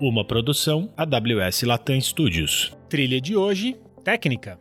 Uma produção AWS Latam Studios. Trilha de hoje, técnica.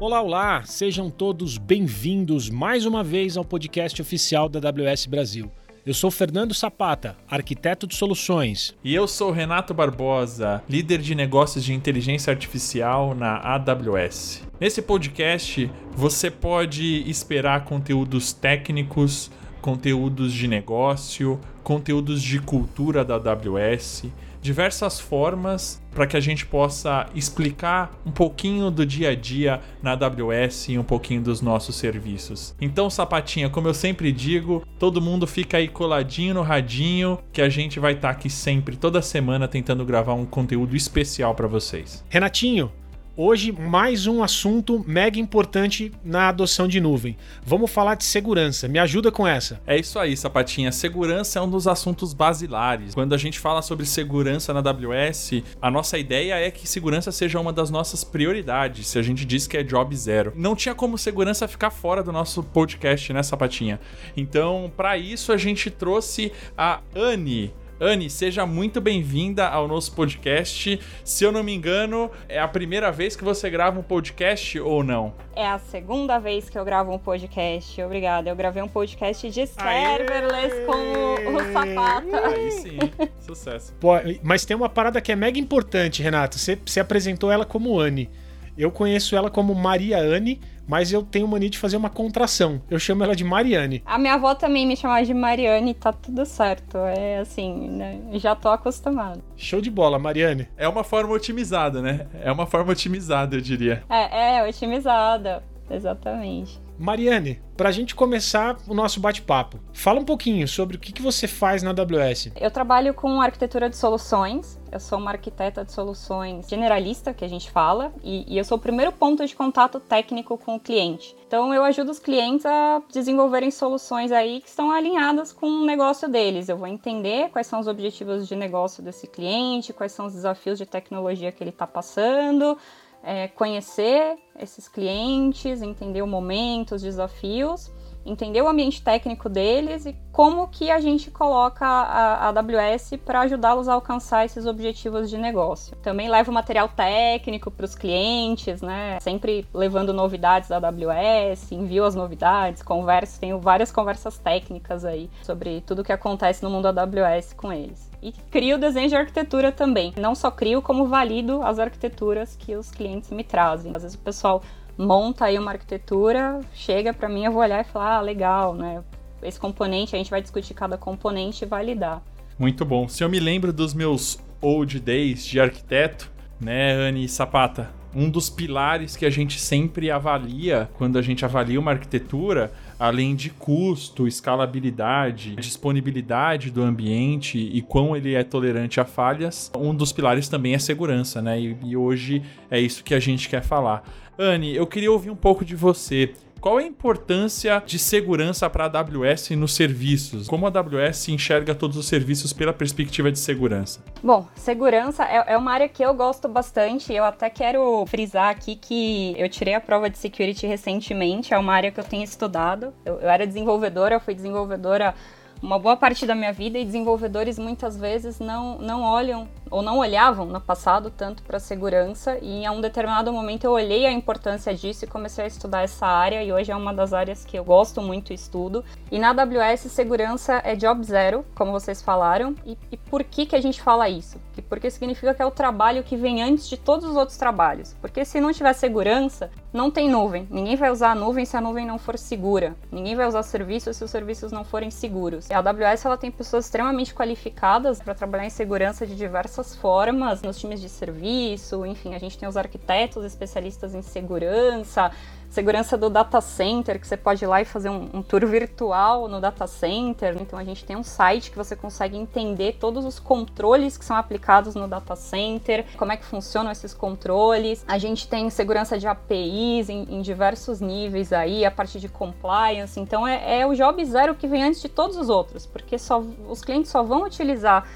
Olá, olá! Sejam todos bem-vindos mais uma vez ao podcast oficial da AWS Brasil. Eu sou Fernando Sapata, arquiteto de soluções. E eu sou Renato Barbosa, líder de negócios de inteligência artificial na AWS. Nesse podcast, você pode esperar conteúdos técnicos, conteúdos de negócio, conteúdos de cultura da AWS, diversas formas para que a gente possa explicar um pouquinho do dia a dia na AWS e um pouquinho dos nossos serviços. Então, Sapatinha, como eu sempre digo, todo mundo fica aí coladinho no radinho que a gente vai estar tá aqui sempre, toda semana, tentando gravar um conteúdo especial para vocês. Renatinho, Hoje, mais um assunto mega importante na adoção de nuvem. Vamos falar de segurança. Me ajuda com essa. É isso aí, Sapatinha. Segurança é um dos assuntos basilares. Quando a gente fala sobre segurança na AWS, a nossa ideia é que segurança seja uma das nossas prioridades. Se a gente diz que é job zero. Não tinha como segurança ficar fora do nosso podcast, né, Sapatinha? Então, para isso, a gente trouxe a Anne. Anne, seja muito bem-vinda ao nosso podcast. Se eu não me engano, é a primeira vez que você grava um podcast ou não? É a segunda vez que eu gravo um podcast. Obrigada. Eu gravei um podcast de serverless Aê! com o, o Sapata. Aí sim, sucesso. Pô, mas tem uma parada que é mega importante, Renato. Você, você apresentou ela como Anne. Eu conheço ela como Maria Anne mas eu tenho mania de fazer uma contração. Eu chamo ela de Mariane. A minha avó também me chamava de Mariane, tá tudo certo. É assim, né? Já tô acostumado. Show de bola, Mariane. É uma forma otimizada, né? É uma forma otimizada, eu diria. É, é otimizada. Exatamente. Mariane, para a gente começar o nosso bate-papo, fala um pouquinho sobre o que, que você faz na AWS. Eu trabalho com arquitetura de soluções, eu sou uma arquiteta de soluções generalista, que a gente fala, e, e eu sou o primeiro ponto de contato técnico com o cliente. Então eu ajudo os clientes a desenvolverem soluções aí que estão alinhadas com o negócio deles. Eu vou entender quais são os objetivos de negócio desse cliente, quais são os desafios de tecnologia que ele está passando, é, conhecer esses clientes, entender o momento, os desafios, entender o ambiente técnico deles e como que a gente coloca a, a AWS para ajudá-los a alcançar esses objetivos de negócio. Também levo material técnico para os clientes, né? Sempre levando novidades da AWS, envio as novidades, converso, tenho várias conversas técnicas aí sobre tudo que acontece no mundo AWS com eles e crio desenho de arquitetura também. Não só crio, como valido as arquiteturas que os clientes me trazem. Às vezes o pessoal monta aí uma arquitetura, chega para mim, eu vou olhar e falar, ah, legal, né? Esse componente, a gente vai discutir cada componente e validar. Muito bom. Se eu me lembro dos meus old days de arquiteto, né, Anne Sapata? Um dos pilares que a gente sempre avalia quando a gente avalia uma arquitetura além de custo, escalabilidade, disponibilidade do ambiente e quão ele é tolerante a falhas, um dos pilares também é segurança, né? E, e hoje é isso que a gente quer falar. Anne, eu queria ouvir um pouco de você. Qual é a importância de segurança para a AWS nos serviços? Como a AWS enxerga todos os serviços pela perspectiva de segurança? Bom, segurança é, é uma área que eu gosto bastante. Eu até quero frisar aqui que eu tirei a prova de security recentemente. É uma área que eu tenho estudado. Eu, eu era desenvolvedora, eu fui desenvolvedora uma boa parte da minha vida e desenvolvedores muitas vezes não, não olham ou não olhavam no passado tanto para segurança e em um determinado momento eu olhei a importância disso e comecei a estudar essa área e hoje é uma das áreas que eu gosto muito e estudo. E na AWS segurança é job zero, como vocês falaram. E, e por que que a gente fala isso? Porque significa que é o trabalho que vem antes de todos os outros trabalhos. Porque se não tiver segurança, não tem nuvem. Ninguém vai usar a nuvem se a nuvem não for segura. Ninguém vai usar serviços se os serviços não forem seguros. E a AWS ela tem pessoas extremamente qualificadas para trabalhar em segurança de diversas diversas formas nos times de serviço, enfim, a gente tem os arquitetos especialistas em segurança, segurança do data center, que você pode ir lá e fazer um, um, tour virtual no data center. Então a gente tem um site que você consegue entender todos os controles que são aplicados no data center, como é que funcionam esses controles. A gente tem segurança de APIs em, em diversos níveis aí, a parte de compliance. Então é, é o job zero que vem antes de todos os outros, porque só, os clientes só vão utilizar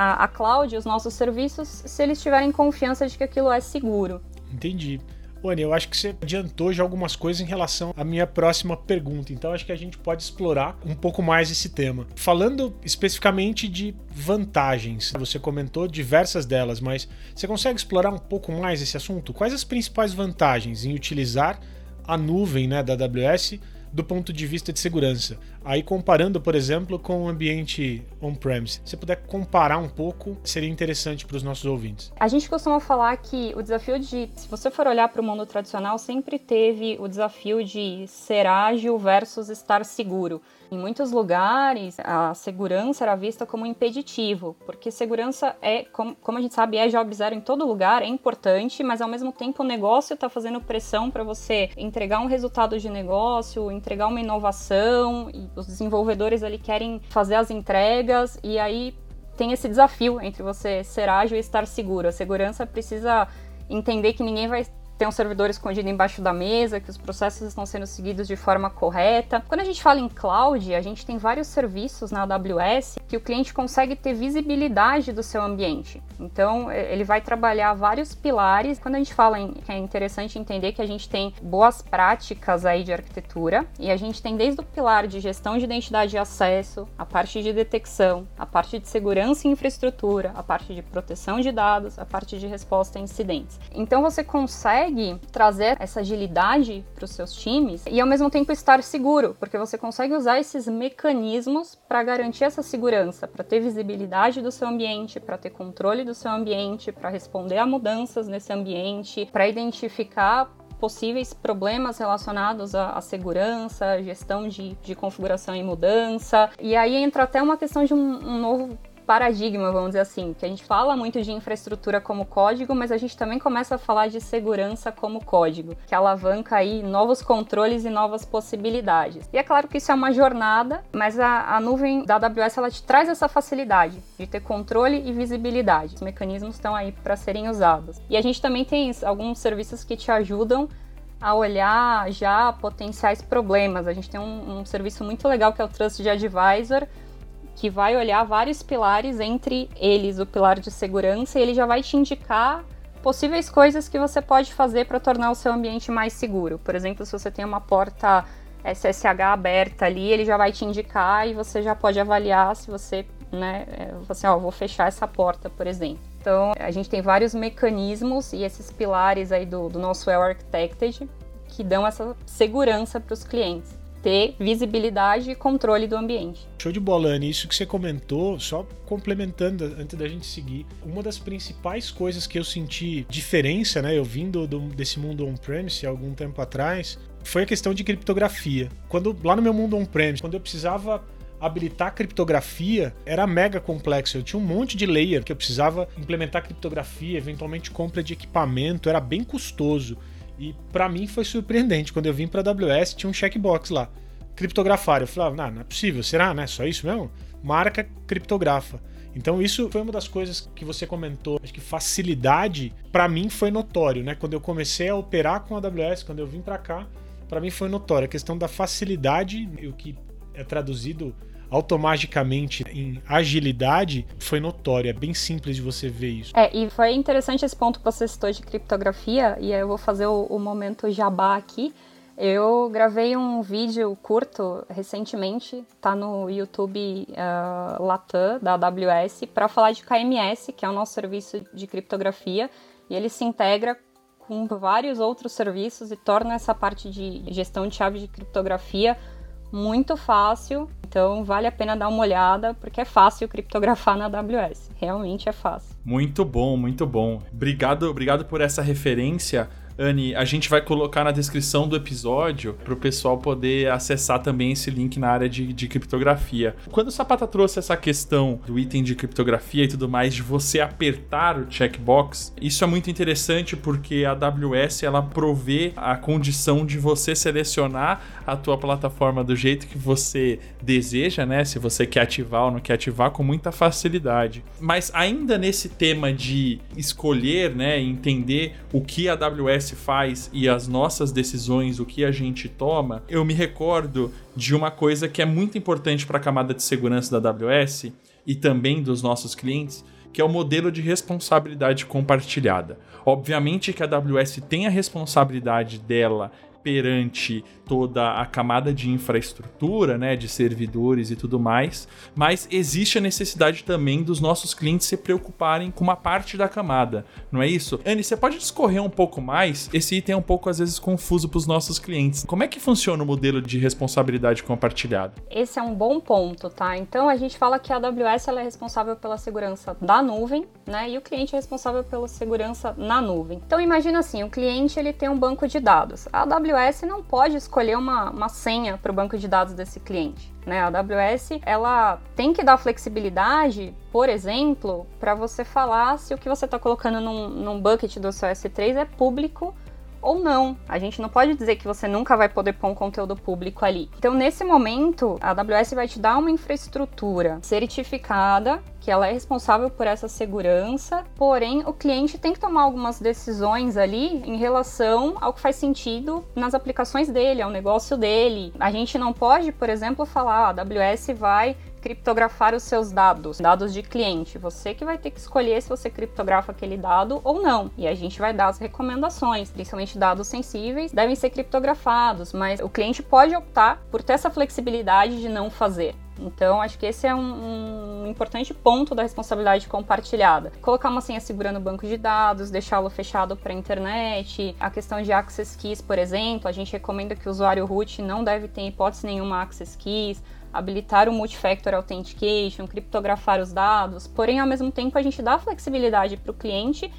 a, a cloud, os nossos serviços, se eles tiverem confiança de que aquilo é seguro. Entendi. Oni, eu acho que você adiantou já algumas coisas em relação à minha próxima pergunta, então acho que a gente pode explorar um pouco mais esse tema. Falando especificamente de vantagens, você comentou diversas delas, mas você consegue explorar um pouco mais esse assunto? Quais as principais vantagens em utilizar a nuvem né, da AWS do ponto de vista de segurança. Aí comparando, por exemplo, com o ambiente on-premise. Se puder comparar um pouco, seria interessante para os nossos ouvintes. A gente costuma falar que o desafio de, se você for olhar para o mundo tradicional, sempre teve o desafio de ser ágil versus estar seguro. Em muitos lugares, a segurança era vista como impeditivo, porque segurança é, como, como a gente sabe, é job zero em todo lugar, é importante, mas ao mesmo tempo o negócio está fazendo pressão para você entregar um resultado de negócio, entregar uma inovação, e os desenvolvedores ali querem fazer as entregas, e aí tem esse desafio entre você ser ágil e estar seguro. A segurança precisa entender que ninguém vai tem um servidor escondido embaixo da mesa, que os processos estão sendo seguidos de forma correta. Quando a gente fala em cloud, a gente tem vários serviços na AWS que o cliente consegue ter visibilidade do seu ambiente. Então, ele vai trabalhar vários pilares. Quando a gente fala em que é interessante entender que a gente tem boas práticas aí de arquitetura e a gente tem desde o pilar de gestão de identidade e acesso, a parte de detecção, a parte de segurança e infraestrutura, a parte de proteção de dados, a parte de resposta a incidentes. Então, você consegue consegue trazer essa agilidade para os seus times e ao mesmo tempo estar seguro, porque você consegue usar esses mecanismos para garantir essa segurança, para ter visibilidade do seu ambiente, para ter controle do seu ambiente, para responder a mudanças nesse ambiente, para identificar possíveis problemas relacionados à, à segurança, gestão de, de, configuração e mudança. E aí entra até uma questão de um, um novo paradigma, vamos dizer assim, que a gente fala muito de infraestrutura como código, mas a gente também começa a falar de segurança como código, que alavanca aí novos controles e novas possibilidades. E é claro que isso é uma jornada, mas a, a nuvem da AWS ela te traz essa facilidade de ter controle e visibilidade. Os mecanismos estão aí para serem usados. E a gente também tem alguns serviços que te ajudam a olhar já potenciais problemas. A gente tem um, um serviço muito legal que é o Trusted Advisor, que vai olhar vários pilares, entre eles o pilar de segurança, e ele já vai te indicar possíveis coisas que você pode fazer para tornar o seu ambiente mais seguro. Por exemplo, se você tem uma porta SSH aberta ali, ele já vai te indicar e você já pode avaliar se você, né, você, ó, vou fechar essa porta, por exemplo. Então, a gente tem vários mecanismos e esses pilares aí do, do nosso Well Architected que dão essa segurança para os clientes ter visibilidade e controle do ambiente. Show de bola, Anne. Isso que você comentou, só complementando antes da gente seguir, uma das principais coisas que eu senti diferença, né, eu vindo do, desse mundo on-premise algum tempo atrás, foi a questão de criptografia. Quando lá no meu mundo on-premise, quando eu precisava habilitar criptografia era mega complexo. Eu tinha um monte de layer que eu precisava implementar criptografia, eventualmente compra de equipamento, era bem custoso. E para mim foi surpreendente. Quando eu vim para AWS, tinha um checkbox lá. Criptografar. Eu falava, não, não é possível. Será, né? Só isso mesmo? Marca criptografa. Então isso foi uma das coisas que você comentou, acho que facilidade para mim foi notório, né? Quando eu comecei a operar com a AWS, quando eu vim para cá, para mim foi notório a questão da facilidade, o que é traduzido automaticamente em agilidade foi notório. É bem simples de você ver isso. É, e foi interessante esse ponto que você citou de criptografia, e eu vou fazer o, o momento jabá aqui. Eu gravei um vídeo curto recentemente, tá no YouTube uh, Latam da AWS, para falar de KMS, que é o nosso serviço de criptografia, e ele se integra com vários outros serviços e torna essa parte de gestão de chave de criptografia muito fácil, então vale a pena dar uma olhada, porque é fácil criptografar na AWS. Realmente é fácil. Muito bom, muito bom. Obrigado, obrigado por essa referência. Anne, a gente vai colocar na descrição do episódio para o pessoal poder acessar também esse link na área de, de, criptografia. Quando o Sapata trouxe essa questão do item de criptografia e tudo mais, de você apertar o checkbox, isso é muito interessante porque a AWS ela provê a condição de você selecionar a tua plataforma do jeito que você deseja, né? Se você quer ativar ou não quer ativar com muita facilidade. Mas ainda nesse tema de escolher, né, entender o que a AWS faz e as nossas decisões, o que a gente toma, eu me recordo de uma coisa que é muito importante para a camada de segurança da AWS e também dos nossos clientes, que é o modelo de responsabilidade compartilhada. Obviamente que a AWS tem a responsabilidade dela perante toda a camada de infraestrutura, né, de servidores e tudo mais, mas existe a necessidade também dos nossos clientes se preocuparem com uma parte da camada, não é isso? Anne, você pode discorrer um pouco mais? Esse item é um pouco às vezes confuso para os nossos clientes. Como é que funciona o modelo de responsabilidade compartilhada? Esse é um bom ponto, tá? Então a gente fala que a AWS ela é responsável pela segurança da nuvem, né? E o cliente é responsável pela segurança na nuvem. Então imagina assim, o cliente ele tem um banco de dados. A AWS não pode escolher escolher uma, uma senha para o banco de dados desse cliente. Né? A AWS ela tem que dar flexibilidade, por exemplo, para você falar se o que você está colocando num, num bucket do seu S3 é público ou não. A gente não pode dizer que você nunca vai poder pôr um conteúdo público ali. Então, nesse momento, a AWS vai te dar uma infraestrutura certificada que ela é responsável por essa segurança, porém o cliente tem que tomar algumas decisões ali em relação ao que faz sentido nas aplicações dele, ao negócio dele. A gente não pode, por exemplo, falar, ah, a AWS vai criptografar os seus dados, dados de cliente. Você que vai ter que escolher se você criptografa aquele dado ou não. E a gente vai dar as recomendações, principalmente dados sensíveis, devem ser criptografados, mas o cliente pode optar por ter essa flexibilidade de não fazer. Então, acho que esse é um, um, importante ponto da responsabilidade compartilhada. Colocar uma senha segura no banco de dados, deixá-lo fechado para a internet, a questão de access keys, por exemplo, a gente recomenda que o usuário root não deve ter hipótese nenhuma access keys habilitar o multifactor authentication, criptografar os dados, porém ao mesmo tempo a gente dá flexibilidade para o cliente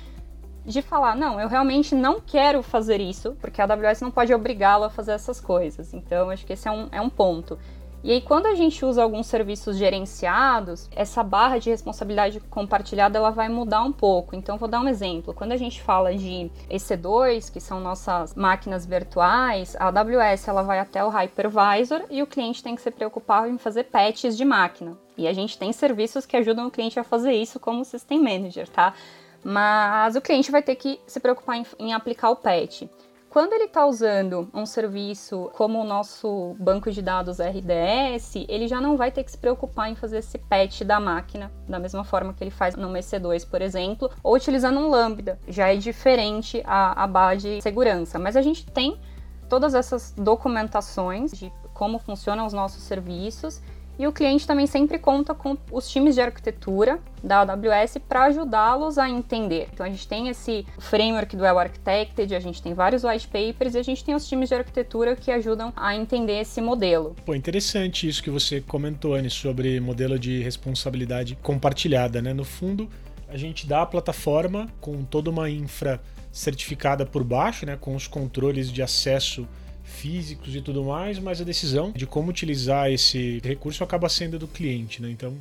de falar, não, eu realmente não quero fazer isso, porque a AWS não pode obrigá-lo a fazer essas coisas. Então, acho que esse é um, é um ponto. E aí, quando a gente usa alguns serviços gerenciados, essa barra de responsabilidade compartilhada ela vai mudar um pouco. Então, vou dar um exemplo. Quando a gente fala de EC2, que são nossas máquinas virtuais, a AWS ela vai até o hypervisor e o cliente tem que se preocupar em fazer patches de máquina. E a gente tem serviços que ajudam o cliente a fazer isso como System Manager, tá? Mas o cliente vai ter que se preocupar em, em aplicar o patch. Quando ele está usando um serviço como o nosso banco de dados RDS, ele já não vai ter que se preocupar em fazer esse patch da máquina, da mesma forma que ele faz no EC2, por exemplo, ou utilizando um Lambda. Já é diferente a, a base de segurança. Mas a gente tem todas essas documentações de como funcionam os nossos serviços e o cliente também sempre conta com os times de arquitetura da AWS para ajudá-los a entender. Então a gente tem esse framework do Well Architected, a gente tem vários white papers e a gente tem os times de arquitetura que ajudam a entender esse modelo. Pô, interessante isso que você comentou, Anne, sobre modelo de responsabilidade compartilhada, né? No fundo, a gente dá a plataforma com toda uma infra certificada por baixo, né, com os controles de acesso físicos e tudo mais, mas a decisão de como utilizar esse recurso acaba sendo do cliente, né? Então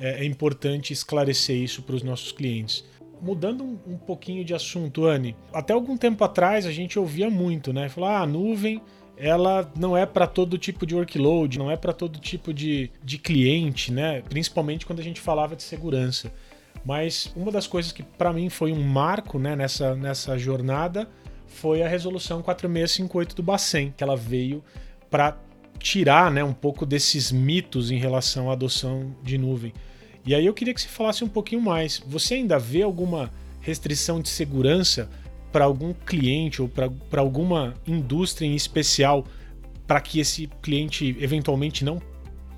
é, é importante esclarecer isso para os nossos clientes. Mudando um, um, pouquinho de assunto, Anne, até algum tempo atrás a gente ouvia muito, né? Falar, ah, a nuvem ela não é para todo tipo de workload, não é para todo tipo de, de cliente, né? Principalmente quando a gente falava de segurança. Mas uma das coisas que para mim foi um marco né, nessa, nessa jornada foi a resolução 4658 do Bacen, que ela veio para tirar né, um pouco desses mitos em relação à adoção de nuvem. E aí eu queria que você falasse um pouquinho mais. Você ainda vê alguma restrição de segurança para algum cliente ou para alguma indústria em especial para que esse cliente eventualmente não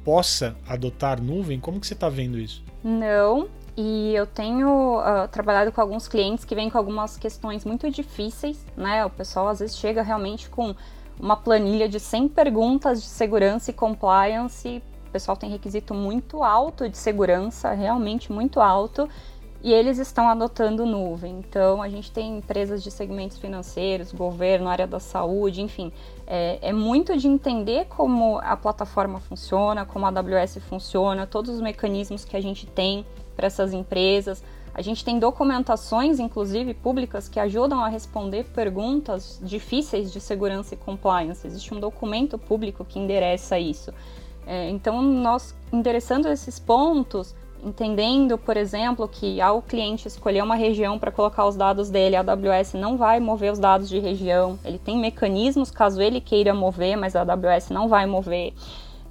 possa adotar nuvem? Como que você está vendo isso? Não, e eu tenho uh, trabalhado com alguns clientes que vêm com algumas questões muito difíceis, né? O pessoal às vezes chega realmente com uma planilha de 100 perguntas de segurança e compliance. O pessoal tem requisito muito alto de segurança, realmente muito alto, e eles estão adotando nuvem. Então, a gente tem empresas de segmentos financeiros, governo, área da saúde, enfim. É, é, muito de entender como a plataforma funciona, como a AWS funciona, todos os mecanismos que a gente tem para essas empresas. A gente tem documentações, inclusive públicas, que ajudam a responder perguntas difíceis de segurança e compliance. Existe um documento público que endereça isso. É, então, nós endereçando esses pontos, entendendo, por exemplo, que ao cliente escolher uma região para colocar os dados dele, a AWS não vai mover os dados de região. Ele tem mecanismos caso ele queira mover, mas a AWS não vai mover.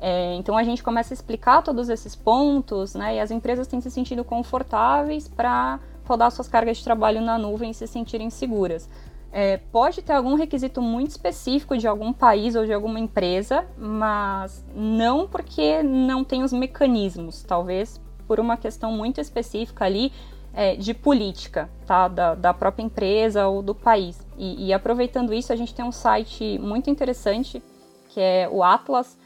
É, então a gente começa a explicar todos esses pontos, né? E as empresas têm se sentido confortáveis para rodar suas cargas de trabalho na nuvem e se sentirem seguras. É, pode ter algum requisito muito específico de algum país ou de alguma empresa, mas não porque não tem os mecanismos, talvez por uma questão muito específica ali é, de política, tá? Da, da, própria empresa ou do país. E, e aproveitando isso, a gente tem um site muito interessante que é o Atlas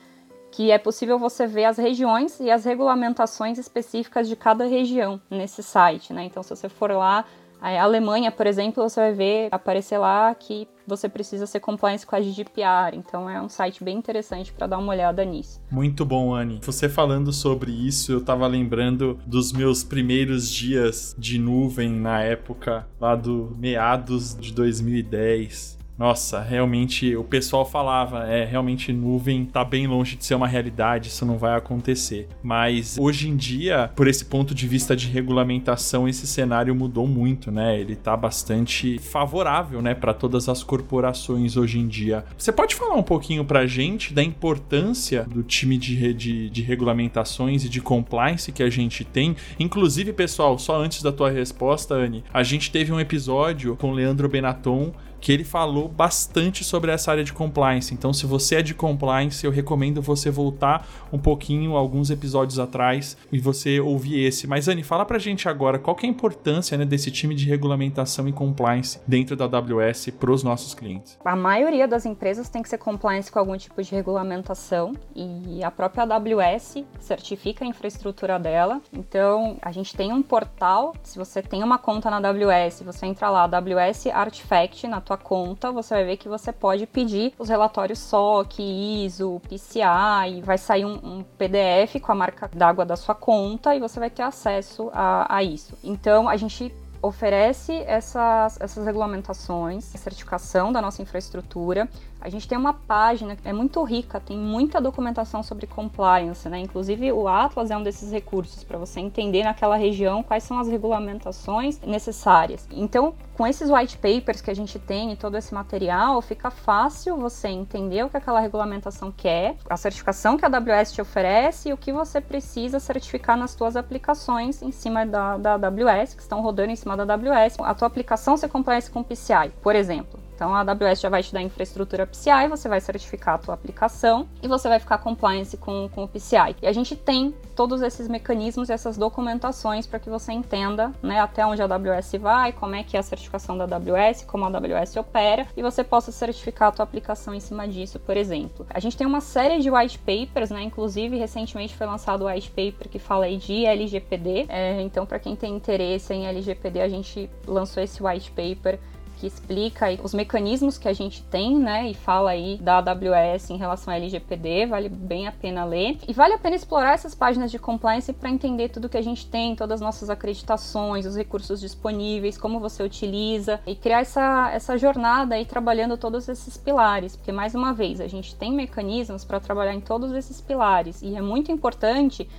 que é possível você ver as regiões e as regulamentações específicas de cada região nesse site, né? Então, se você for lá, a Alemanha, por exemplo, você vai ver aparecer lá que você precisa ser compliance com a GDPR. Então é um site bem interessante para dar uma olhada nisso. Muito bom, Anne. Você falando sobre isso, eu tava lembrando dos meus primeiros dias de nuvem na época lá do meados de 2010 nossa, realmente o pessoal falava, é, realmente nuvem tá bem longe de ser uma realidade, isso não vai acontecer. Mas hoje em dia, por esse ponto de vista de regulamentação, esse cenário mudou muito, né? Ele tá bastante favorável, né, para todas as corporações hoje em dia. Você pode falar um pouquinho pra gente da importância do time de, de, regulamentações e de compliance que a gente tem? Inclusive, pessoal, só antes da tua resposta, Anne, a gente teve um episódio com o Leandro Benaton que ele falou bastante sobre essa área de compliance. Então, se você é de compliance, eu recomendo você voltar um pouquinho, alguns episódios atrás, e você ouvir esse. Mas, Anne, fala pra gente agora qual que é a importância né, desse time de regulamentação e compliance dentro da AWS para os nossos clientes. A maioria das empresas tem que ser compliance com algum tipo de regulamentação e a própria AWS certifica a infraestrutura dela. Então, a gente tem um portal, se você tem uma conta na AWS, você entra lá, AWS Artifact, na tua sua conta, você vai ver que você pode pedir os relatórios SOC, ISO, PCI, vai sair um, um PDF com a marca d'água da sua conta e você vai ter acesso a, a isso. Então, a gente oferece essas, essas regulamentações, certificação da nossa infraestrutura. A gente tem uma página que é muito rica, tem muita documentação sobre compliance, né? Inclusive o Atlas é um desses recursos para você entender naquela região quais são as regulamentações necessárias. Então, com esses white papers que a gente tem e todo esse material, fica fácil você entender o que aquela regulamentação quer, a certificação que a AWS te oferece e o que você precisa certificar nas suas aplicações em cima da, da AWS, que estão rodando em cima da AWS. A tua aplicação se compliance com PCI, por exemplo. Então a AWS já vai te dar infraestrutura PCI, você vai certificar a tua aplicação e você vai ficar compliance com, com o PCI. E a gente tem todos esses mecanismos e essas documentações para que você entenda né, até onde a AWS vai, como é que é a certificação da AWS, como a AWS opera, e você possa certificar a tua aplicação em cima disso, por exemplo. A gente tem uma série de white papers, né? Inclusive, recentemente foi lançado o white paper que fala aí de LGPD. É, então, para quem tem interesse em LGPD, a gente lançou esse white paper que explica os mecanismos que a gente tem, né, e fala aí da AWS em relação ao LGPD, vale bem a pena ler. E vale a pena explorar essas páginas de compliance para entender tudo que a gente tem, todas as nossas acreditações, os recursos disponíveis, como você utiliza e criar essa, essa jornada aí trabalhando todos esses pilares, porque mais uma vez, a gente tem mecanismos para trabalhar em todos esses pilares e é muito importante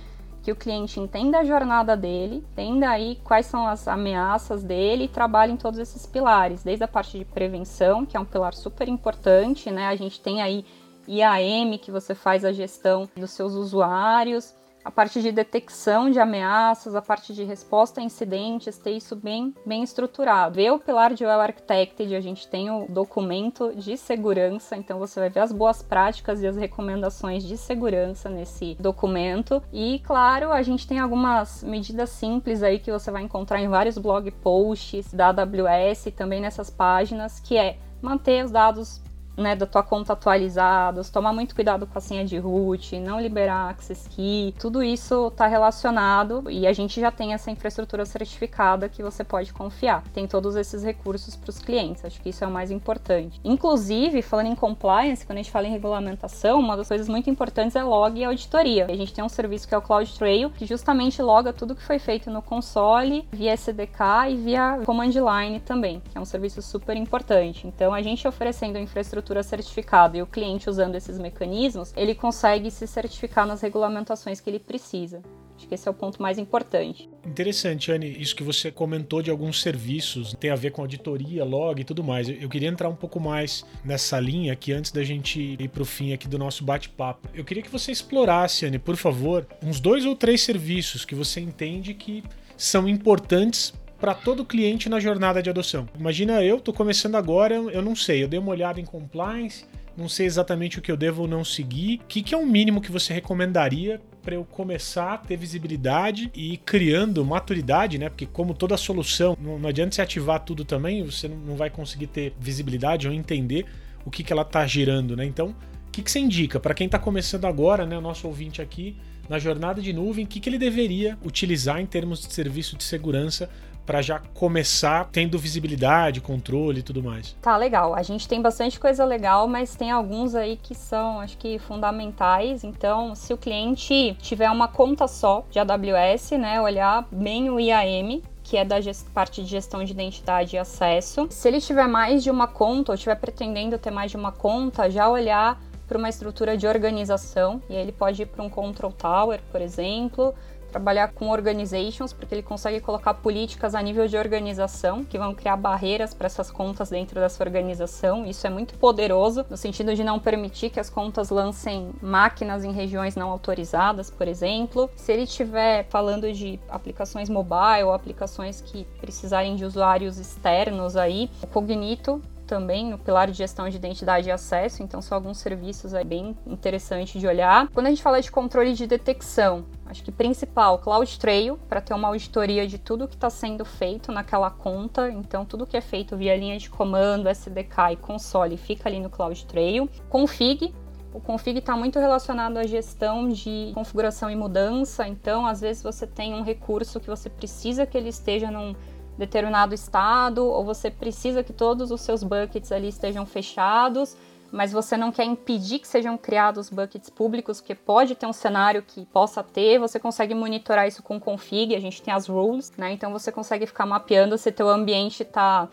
que o cliente entenda a jornada dele, entenda aí quais são as ameaças dele e trabalhe em todos esses pilares, desde a parte de prevenção, que é um pilar super importante, né? A gente tem aí IAM, que você faz a gestão dos seus usuários, a parte de detecção de ameaças, a parte de resposta a incidentes, ter isso bem, bem estruturado. Ver o pilar de Well Architected, a gente tem o documento de segurança, então você vai ver as boas práticas e as recomendações de segurança nesse documento. E, claro, a gente tem algumas medidas simples aí que você vai encontrar em vários blog posts da AWS também nessas páginas, que é manter os dados né, da tua conta atualizados, tomar muito cuidado com a senha de root, não liberar access key, tudo isso está relacionado e a gente já tem essa infraestrutura certificada que você pode confiar. Tem todos esses recursos para os clientes, acho que isso é o mais importante. Inclusive, falando em compliance, quando a gente fala em regulamentação, uma das coisas muito importantes é log e auditoria. A gente tem um serviço que é o CloudTrail, que justamente loga tudo que foi feito no console, via SDK e via command line também, que é um serviço super importante. Então, a gente oferecendo infraestrutura infraestrutura certificada e o cliente usando esses mecanismos, ele consegue se certificar nas regulamentações que ele precisa. Acho que esse é o ponto mais importante. Interessante, Anne, isso que você comentou de alguns serviços, tem a ver com auditoria, log e tudo mais. Eu queria entrar um pouco mais nessa linha aqui antes da gente ir para o fim aqui do nosso bate-papo. Eu queria que você explorasse, Anne, por favor, uns dois ou três serviços que você entende que são importantes para todo cliente na jornada de adoção. Imagina eu, tô começando agora, eu não sei, eu dei uma olhada em compliance, não sei exatamente o que eu devo ou não seguir. O que, que é o mínimo que você recomendaria para eu começar a ter visibilidade e ir criando maturidade, né? Porque como toda solução, não, não adianta você ativar tudo também, você não vai conseguir ter visibilidade ou entender o que, que ela está gerando, né? Então, o que, que você indica para quem está começando agora, né? O nosso ouvinte aqui, na jornada de nuvem, o que, que ele deveria utilizar em termos de serviço de segurança para já começar tendo visibilidade, controle e tudo mais. Tá, legal. A gente tem bastante coisa legal, mas tem alguns aí que são, acho que, fundamentais. Então, se o cliente tiver uma conta só de AWS, né, olhar bem o IAM, que é da parte de gestão de identidade e acesso. Se ele tiver mais de uma conta ou estiver pretendendo ter mais de uma conta, já olhar para uma estrutura de organização e aí ele pode ir para um control tower, por exemplo, trabalhar com organizations, porque ele consegue colocar políticas a nível de organização que vão criar barreiras para essas contas dentro dessa organização. Isso é muito poderoso no sentido de não permitir que as contas lancem máquinas em regiões não autorizadas, por exemplo. Se ele estiver falando de aplicações mobile, aplicações que precisarem de usuários externos aí, o Cognito também no pilar de gestão de identidade e acesso, então são alguns serviços aí bem interessantes de olhar. Quando a gente fala de controle de detecção, acho que principal, CloudTrail, para ter uma auditoria de tudo que está sendo feito naquela conta, então tudo que é feito via linha de comando, SDK e console fica ali no CloudTrail. Config, o config está muito relacionado à gestão de configuração e mudança, então às vezes você tem um recurso que você precisa que ele esteja num determinado estado, ou você precisa que todos os seus buckets ali estejam fechados, mas você não quer impedir que sejam criados buckets públicos, porque pode ter um cenário que possa ter, você consegue monitorar isso com config, a gente tem as rules, né? Então você consegue ficar mapeando se teu ambiente está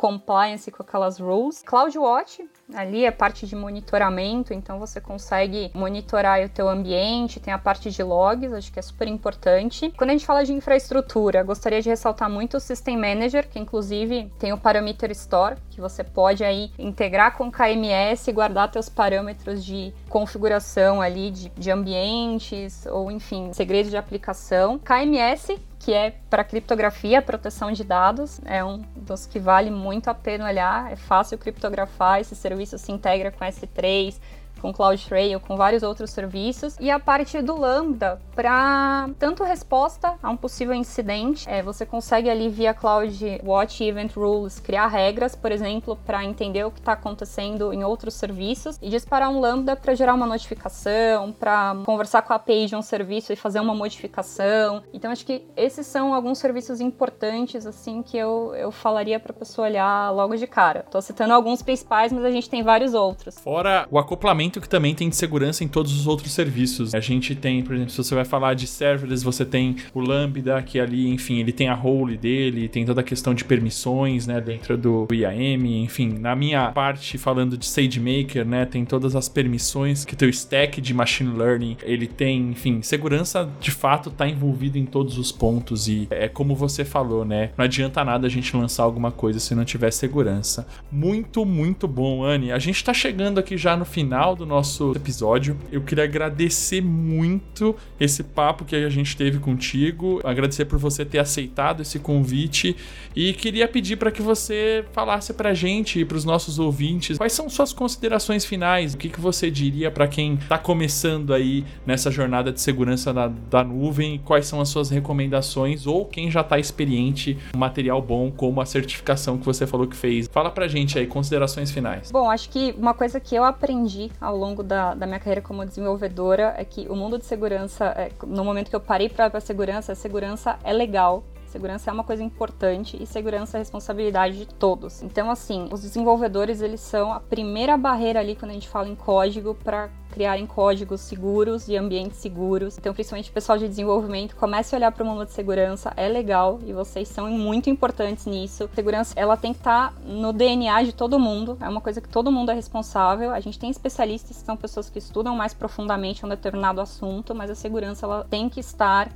compliance com aquelas rules. CloudWatch, ali é parte de monitoramento, então você consegue monitorar o teu ambiente, tem a parte de logs, acho que é super importante. Quando a gente fala de infraestrutura, gostaria de ressaltar muito o System Manager, que inclusive tem o Parameter Store, que você pode aí integrar com KMS e guardar teus parâmetros de configuração ali de, de ambientes ou enfim, segredos de aplicação. KMS que é para criptografia, proteção de dados, é um dos que vale muito a pena olhar, é fácil criptografar, esse serviço se integra com S3, com CloudTrail, com vários outros serviços, e a parte do Lambda para tanto resposta a um possível incidente, é, você consegue ali via CloudWatch Event Rules criar regras, por exemplo, para entender o que está acontecendo em outros serviços e disparar um Lambda para gerar uma notificação, para conversar com a API de um serviço e fazer uma modificação. Então acho que esses são alguns serviços importantes assim que eu, eu falaria para a pessoa olhar logo de cara. Estou citando alguns principais, mas a gente tem vários outros. Fora o acoplamento que também tem de segurança em todos os outros serviços. A gente tem, por exemplo, se você vai falar de serverless, você tem o Lambda, que ali, enfim, ele tem a role dele, tem toda a questão de permissões, né, dentro do IAM, enfim, na minha parte falando de SageMaker, né, tem todas as permissões que teu stack de machine learning, ele tem, enfim, segurança de fato tá envolvido em todos os pontos e é como você falou, né, não adianta nada a gente lançar alguma coisa se não tiver segurança. Muito, muito bom, Anne. A gente tá chegando aqui já no final do nosso episódio. Eu queria agradecer muito esse papo que a gente teve contigo, agradecer por você ter aceitado esse convite e queria pedir para que você falasse para a gente e para os nossos ouvintes quais são suas considerações finais, o que, que você diria para quem está começando aí nessa jornada de segurança da, da nuvem, quais são as suas recomendações ou quem já está experiente, material bom como a certificação que você falou que fez. Fala para a gente aí, considerações finais. Bom, acho que uma coisa que eu aprendi ao longo da, da minha carreira como desenvolvedora é que o mundo de segurança, é, no momento que eu parei para a segurança, a segurança é legal, Segurança é uma coisa importante e segurança é responsabilidade de todos. Então, assim, os desenvolvedores eles são a primeira barreira ali quando a gente fala em código para criarem códigos seguros e ambientes seguros. Então, principalmente o pessoal de desenvolvimento, comece a olhar para o mundo de segurança, é legal e vocês são muito importantes nisso. Segurança, ela tem que estar tá no DNA de todo mundo, é uma coisa que todo mundo é responsável. A gente tem especialistas que são pessoas que estudam mais profundamente um determinado assunto, mas a segurança ela tem que estar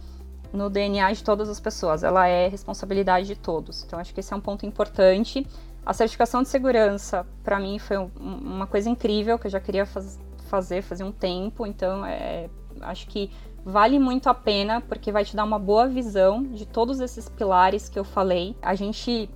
no DNA de todas as pessoas, ela é responsabilidade de todos. Então, acho que esse é um ponto importante. A certificação de segurança, para mim, foi um, uma coisa incrível que eu já queria faz, fazer fazia um tempo. Então, é, acho que vale muito a pena porque vai te dar uma boa visão de todos esses pilares que eu falei. A gente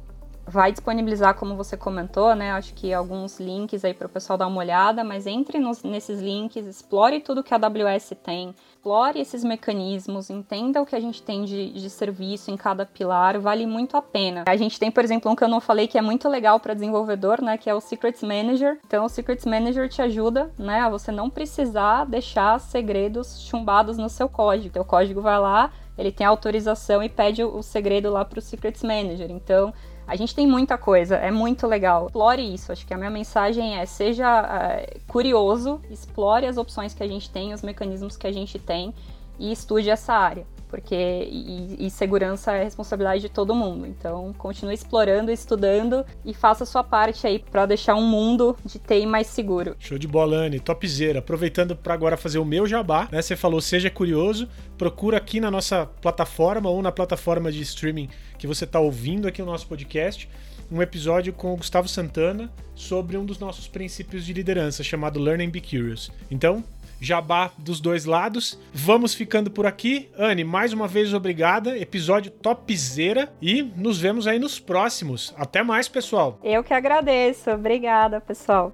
vai disponibilizar, como você comentou, né? Acho que alguns links aí para o pessoal dar uma olhada, mas entre nos, nesses links, explore tudo que a AWS tem, explore esses mecanismos, entenda o que a gente tem de, de serviço em cada pilar, vale muito a pena. A gente tem, por exemplo, um que eu não falei que é muito legal para desenvolvedor, né? Que é o Secrets Manager. Então, o Secrets Manager te ajuda, né? A você não precisar deixar segredos chumbados no seu código. Teu código vai lá, ele tem autorização e pede o segredo lá para o Secrets Manager. Então, a gente tem muita coisa, é muito legal. Explore isso. Acho que a minha mensagem é: seja uh, curioso, explore as opções que a gente tem, os mecanismos que a gente tem e estude essa área porque e, e, segurança é responsabilidade de todo mundo. Então, continue explorando, estudando e faça a sua parte aí para deixar um mundo de TI mais seguro. Show de bola, Anne. Topzera. Aproveitando para agora fazer o meu jabá, né? Você falou, seja curioso, procura aqui na nossa plataforma ou na plataforma de streaming que você está ouvindo aqui o nosso podcast um episódio com o Gustavo Santana sobre um dos nossos princípios de liderança, chamado Learn and Be Curious. Então, jabá dos dois lados. Vamos ficando por aqui. Anne, mais uma vez obrigada. Episódio topzera e nos vemos aí nos próximos. Até mais, pessoal. Eu que agradeço. Obrigada, pessoal.